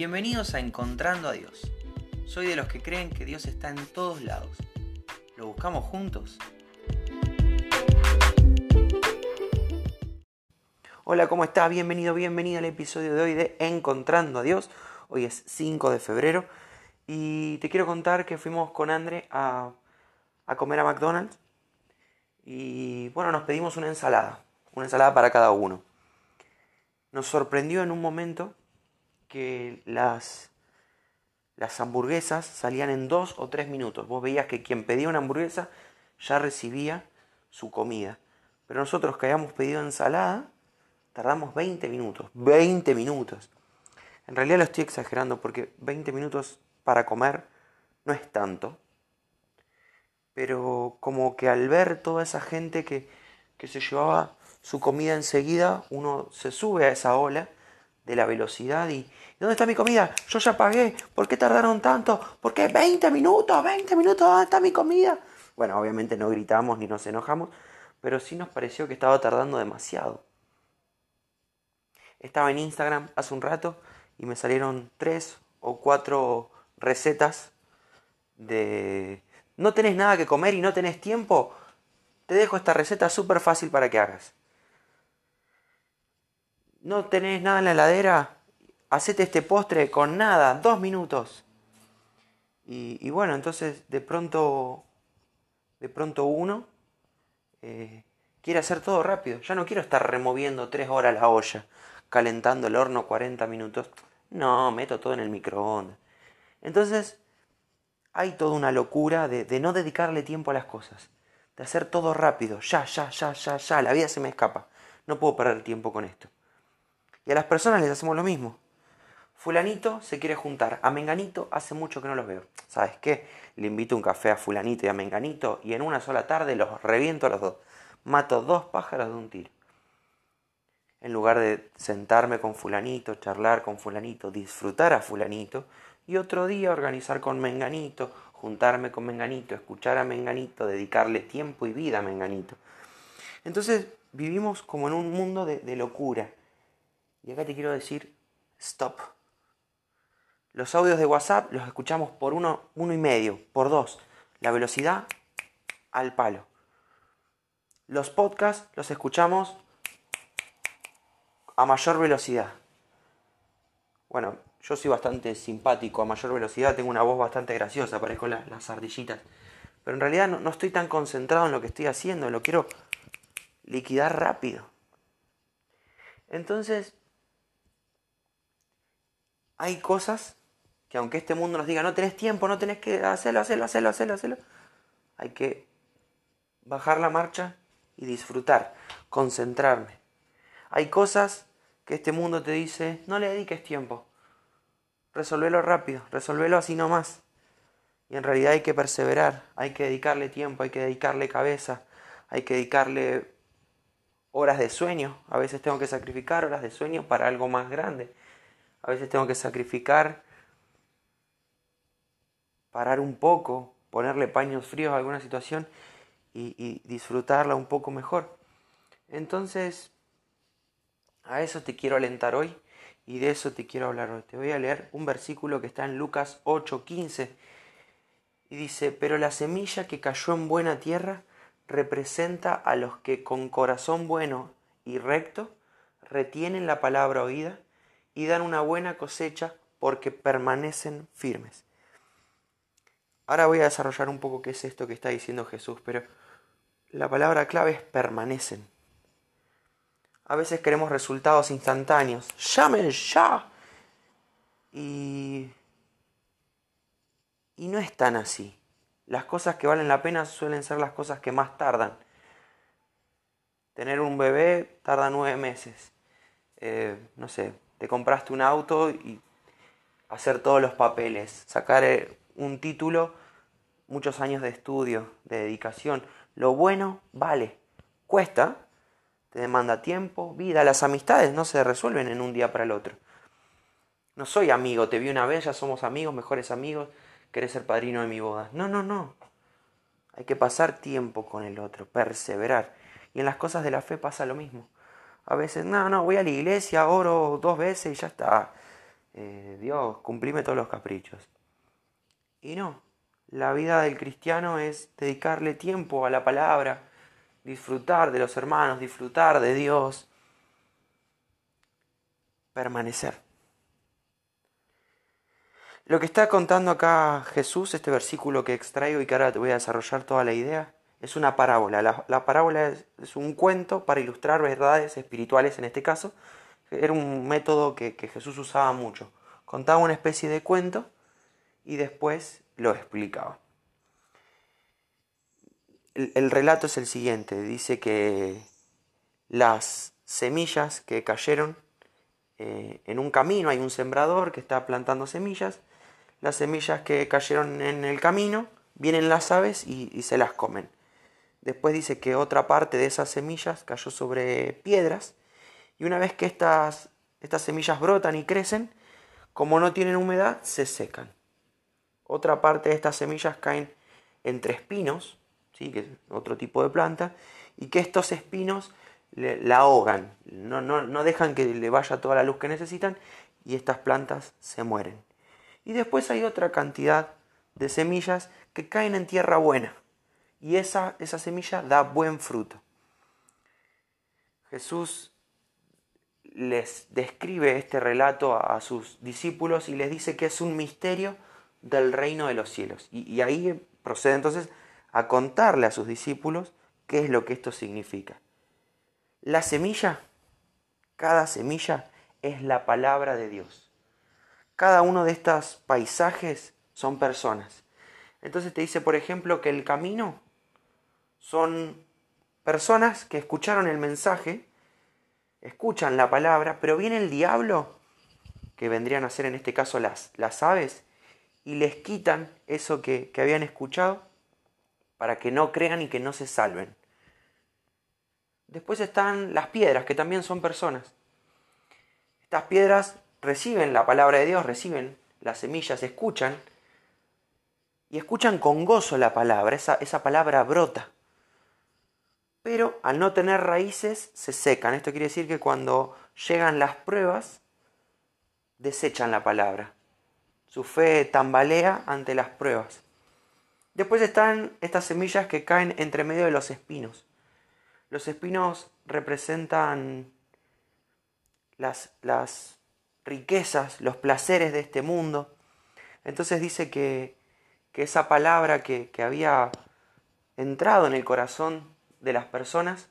Bienvenidos a Encontrando a Dios. Soy de los que creen que Dios está en todos lados. ¿Lo buscamos juntos? Hola, ¿cómo estás? Bienvenido, bienvenida al episodio de hoy de Encontrando a Dios. Hoy es 5 de febrero y te quiero contar que fuimos con Andre a, a comer a McDonald's y bueno, nos pedimos una ensalada, una ensalada para cada uno. Nos sorprendió en un momento que las, las hamburguesas salían en dos o tres minutos. Vos veías que quien pedía una hamburguesa ya recibía su comida. Pero nosotros que habíamos pedido ensalada, tardamos 20 minutos. 20 minutos. En realidad lo estoy exagerando porque 20 minutos para comer no es tanto. Pero como que al ver toda esa gente que, que se llevaba su comida enseguida, uno se sube a esa ola de la velocidad y ¿dónde está mi comida? Yo ya pagué, ¿por qué tardaron tanto? ¿Por qué 20 minutos? 20 minutos, ¿dónde está mi comida? Bueno, obviamente no gritamos ni nos enojamos, pero sí nos pareció que estaba tardando demasiado. Estaba en Instagram hace un rato y me salieron tres o cuatro recetas de no tenés nada que comer y no tenés tiempo, te dejo esta receta súper fácil para que hagas no tenés nada en la heladera, hacete este postre con nada, dos minutos. Y, bueno, entonces de pronto, de pronto uno eh, quiere hacer todo rápido. Ya no quiero estar removiendo tres horas la olla, calentando el horno 40 minutos. No, meto todo en el microondas. Entonces, hay toda una locura de, de no dedicarle tiempo a las cosas. De hacer todo rápido. Ya, ya, ya, ya, ya. La vida se me escapa. No puedo perder tiempo con esto. Y a las personas les hacemos lo mismo. Fulanito se quiere juntar. A Menganito hace mucho que no los veo. ¿Sabes qué? Le invito un café a Fulanito y a Menganito y en una sola tarde los reviento a los dos. Mato dos pájaros de un tiro. En lugar de sentarme con Fulanito, charlar con Fulanito, disfrutar a Fulanito y otro día organizar con Menganito, juntarme con Menganito, escuchar a Menganito, dedicarle tiempo y vida a Menganito. Entonces vivimos como en un mundo de, de locura y acá te quiero decir, stop. Los audios de WhatsApp los escuchamos por uno, uno y medio, por dos. La velocidad al palo. Los podcasts los escuchamos a mayor velocidad. Bueno, yo soy bastante simpático a mayor velocidad, tengo una voz bastante graciosa, parezco las ardillitas. Pero en realidad no estoy tan concentrado en lo que estoy haciendo, lo quiero liquidar rápido. Entonces, hay cosas que aunque este mundo nos diga no tenés tiempo, no tenés que hacerlo, hacerlo, hacerlo, hacerlo, hacerlo, hay que bajar la marcha y disfrutar, concentrarme. Hay cosas que este mundo te dice no le dediques tiempo, resolvelo rápido, resolvelo así nomás. Y en realidad hay que perseverar, hay que dedicarle tiempo, hay que dedicarle cabeza, hay que dedicarle horas de sueño. A veces tengo que sacrificar horas de sueño para algo más grande. A veces tengo que sacrificar, parar un poco, ponerle paños fríos a alguna situación y, disfrutarla un poco mejor. Entonces, a eso te quiero alentar hoy y de eso te quiero hablar hoy. Te voy a leer un versículo que está en Lucas 8:15 y dice, pero la semilla que cayó en buena tierra representa a los que con corazón bueno y recto retienen la palabra oída y dan una buena cosecha porque permanecen firmes. Ahora voy a desarrollar un poco qué es esto que está diciendo Jesús, pero la palabra clave es permanecen. A veces queremos resultados instantáneos. Llamen ya. Y, y no es tan así. Las cosas que valen la pena suelen ser las cosas que más tardan. Tener un bebé tarda nueve meses. Eh, no sé, te compraste un auto y hacer todos los papeles, sacar eh, un título, muchos años de estudio, de dedicación. Lo bueno vale, cuesta, te demanda tiempo, vida. Las amistades no se resuelven en un día para el otro. No soy amigo, te vi una vez, ya somos amigos, mejores amigos, querés ser padrino de mi boda. No, no, no. Hay que pasar tiempo con el otro, perseverar. Y en las cosas de la fe pasa lo mismo. A veces, no, no, voy a la iglesia, oro dos veces y ya está. eh, Dios, cumplime todos los caprichos. Y no, la vida del cristiano es dedicarle tiempo a la palabra, disfrutar de los hermanos, disfrutar de Dios, permanecer. Lo que está contando acá Jesús, este versículo que extraigo y que ahora te voy a desarrollar toda la idea, es una parábola. La, parábola es, un cuento para ilustrar verdades espirituales en este caso. Era un método que, Jesús usaba mucho. Contaba una especie de cuento y después lo explicaba. el relato es el siguiente. Dice que las semillas que cayeron eh, en un camino hay un sembrador que está plantando semillas. Las semillas que cayeron en el camino vienen las aves y, se las comen. Después dice que otra parte de esas semillas cayó sobre piedras y una vez que estas, estas semillas brotan y crecen, como no tienen humedad, se secan. Otra parte de estas semillas caen entre espinos, ¿sí? que es otro tipo de planta, y que estos espinos la ahogan, no, no, no dejan que le vaya toda la luz que necesitan y estas plantas se mueren. Y después hay otra cantidad de semillas que caen en tierra buena y esa, esa semilla da buen fruto. Jesús les describe este relato a, sus discípulos y les dice que es un misterio del reino de los cielos. Y, y ahí procede entonces a contarle a sus discípulos qué es lo que esto significa. La semilla, cada semilla es la palabra de Dios. Cada uno de estos paisajes son personas. Entonces te dice, por ejemplo, que el camino son personas que escucharon el mensaje, escuchan la palabra, pero viene el diablo, que vendrían a ser en este caso las, las aves, y les quitan eso que, que habían escuchado para que no crean y que no se salven. Después están las piedras, que también son personas. Estas piedras reciben la palabra de Dios, reciben las semillas, escuchan, y escuchan con gozo la palabra, esa, esa palabra brota. Pero al no tener raíces, se secan. Esto quiere decir que cuando llegan las pruebas, desechan la palabra. Su fe tambalea ante las pruebas. Después están estas semillas que caen entre medio de los espinos. Los espinos representan las, las riquezas, los placeres de este mundo. Entonces dice que, que esa palabra que, que había entrado en el corazón de las personas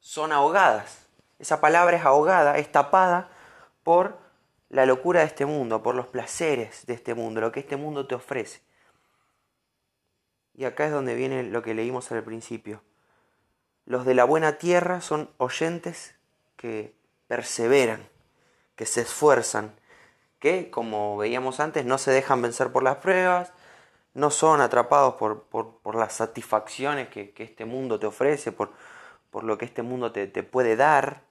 son ahogadas. Esa palabra es ahogada, es tapada por la locura de este mundo, por los placeres de este mundo, lo que este mundo te ofrece. Y acá es donde viene lo que leímos al principio. Los de la buena tierra son oyentes que perseveran, que se esfuerzan, que, como veíamos antes, no se dejan vencer por las pruebas, no son atrapados por, por, las satisfacciones que, este mundo te ofrece, por, por lo que este mundo te, te puede dar,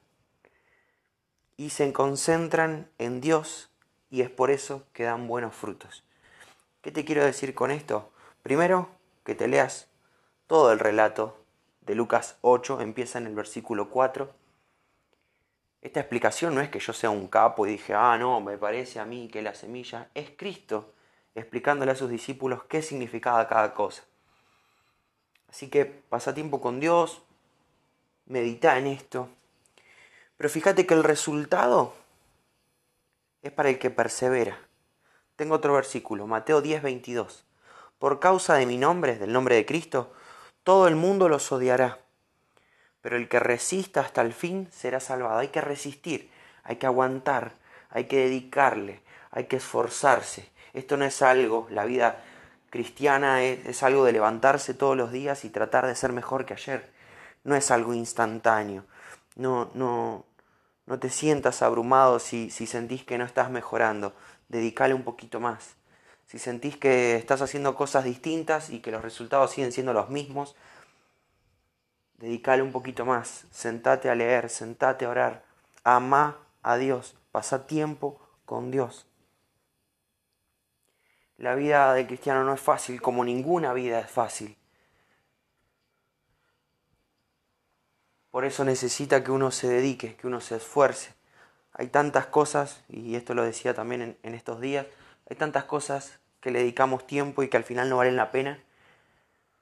y se concentran en Dios y es por eso que dan buenos frutos. ¿Qué te quiero decir con esto? Primero, que te leas todo el relato de Lucas 8 empieza en el versículo 4. Esta explicación no es que yo sea un capo y dije, ah, no, me parece a mí que la semilla es Cristo explicándole a sus discípulos qué significaba cada cosa. Así que pasa tiempo con Dios, medita en esto, pero fíjate que el resultado es para el que persevera. Tengo otro versículo, Mateo 10, 22. Por causa de mi nombre, del nombre de Cristo, todo el mundo los odiará, pero el que resista hasta el fin será salvado. Hay que resistir, hay que aguantar, hay que dedicarle, hay que esforzarse. Esto no es algo, la vida cristiana es, algo de levantarse todos los días y tratar de ser mejor que ayer. No es algo instantáneo. No, no, no te sientas abrumado si, si sentís que no estás mejorando. Dedicale un poquito más si sentís que estás haciendo cosas distintas y que los resultados siguen siendo los mismos, dedicale un poquito más, sentate a leer, sentate a orar, ama a Dios, pasa tiempo con Dios. La vida de cristiano no es fácil, como ninguna vida es fácil. Por eso necesita que uno se dedique, que uno se esfuerce, Hay tantas cosas, y esto lo decía también en, en estos días, hay tantas cosas que le dedicamos tiempo y que al final no valen la pena.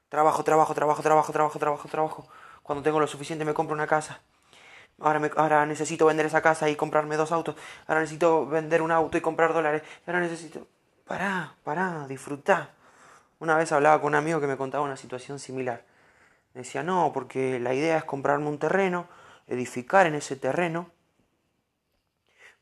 Trabajo, trabajo, trabajo, trabajo, trabajo, trabajo, trabajo. Cuando tengo lo suficiente me compro una casa. Ahora, me, ahora necesito vender esa casa y comprarme dos autos. Ahora necesito vender un auto y comprar dólares. Ahora necesito... Pará, pará, disfrutá. Una vez hablaba con un amigo que me contaba una situación similar. Me decía, no, porque la idea es comprarme un terreno, edificar en ese terreno,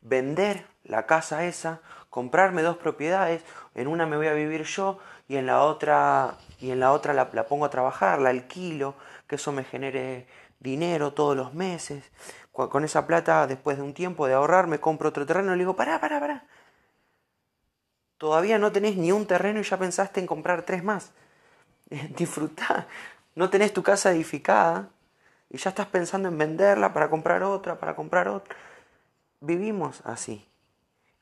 vender la casa esa, comprarme dos propiedades, en una me voy a vivir yo y en la otra, y en la, otra la, pongo a trabajar, la alquilo, que eso me genere dinero todos los meses. Con esa plata, después de un tiempo de ahorrar, me compro otro terreno y le digo, pará, pará, pará. Todavía no tenés ni un terreno y ya pensaste en comprar tres más. Disfrutá. No tenés tu casa edificada y ya estás pensando en venderla para comprar otra, para comprar otra. Vivimos así.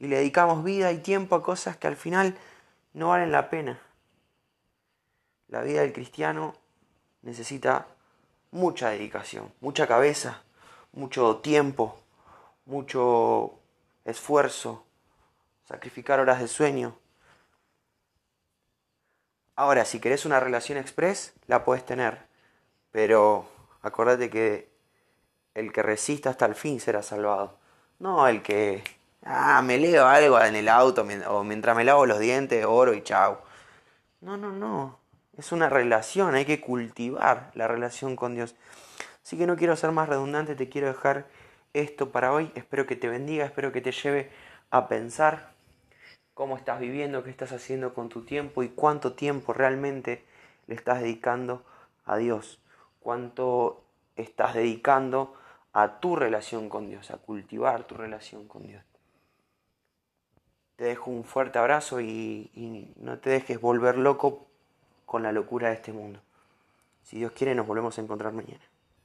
Y le dedicamos vida y tiempo a cosas que al final no valen la pena. La vida del cristiano necesita mucha dedicación, mucha cabeza, mucho tiempo, mucho esfuerzo, sacrificar horas de sueño. Ahora, si querés una relación express, la puedes tener, pero acordate que el que resista hasta el fin será salvado. No el que, ah, me leo algo en el auto o mientras me lavo los dientes, oro y chao. No, no, no. Es una relación, hay que cultivar la relación con Dios. Así que no quiero ser más redundante, te quiero dejar esto para hoy. Espero que te bendiga, espero que te lleve a pensar cómo estás viviendo, qué estás haciendo con tu tiempo y cuánto tiempo realmente le estás dedicando a Dios. Cuánto estás dedicando a tu relación con Dios, a cultivar tu relación con Dios. Te dejo un fuerte abrazo y, y no te dejes volver loco con la locura de este mundo. Si Dios quiere, nos volvemos a encontrar mañana.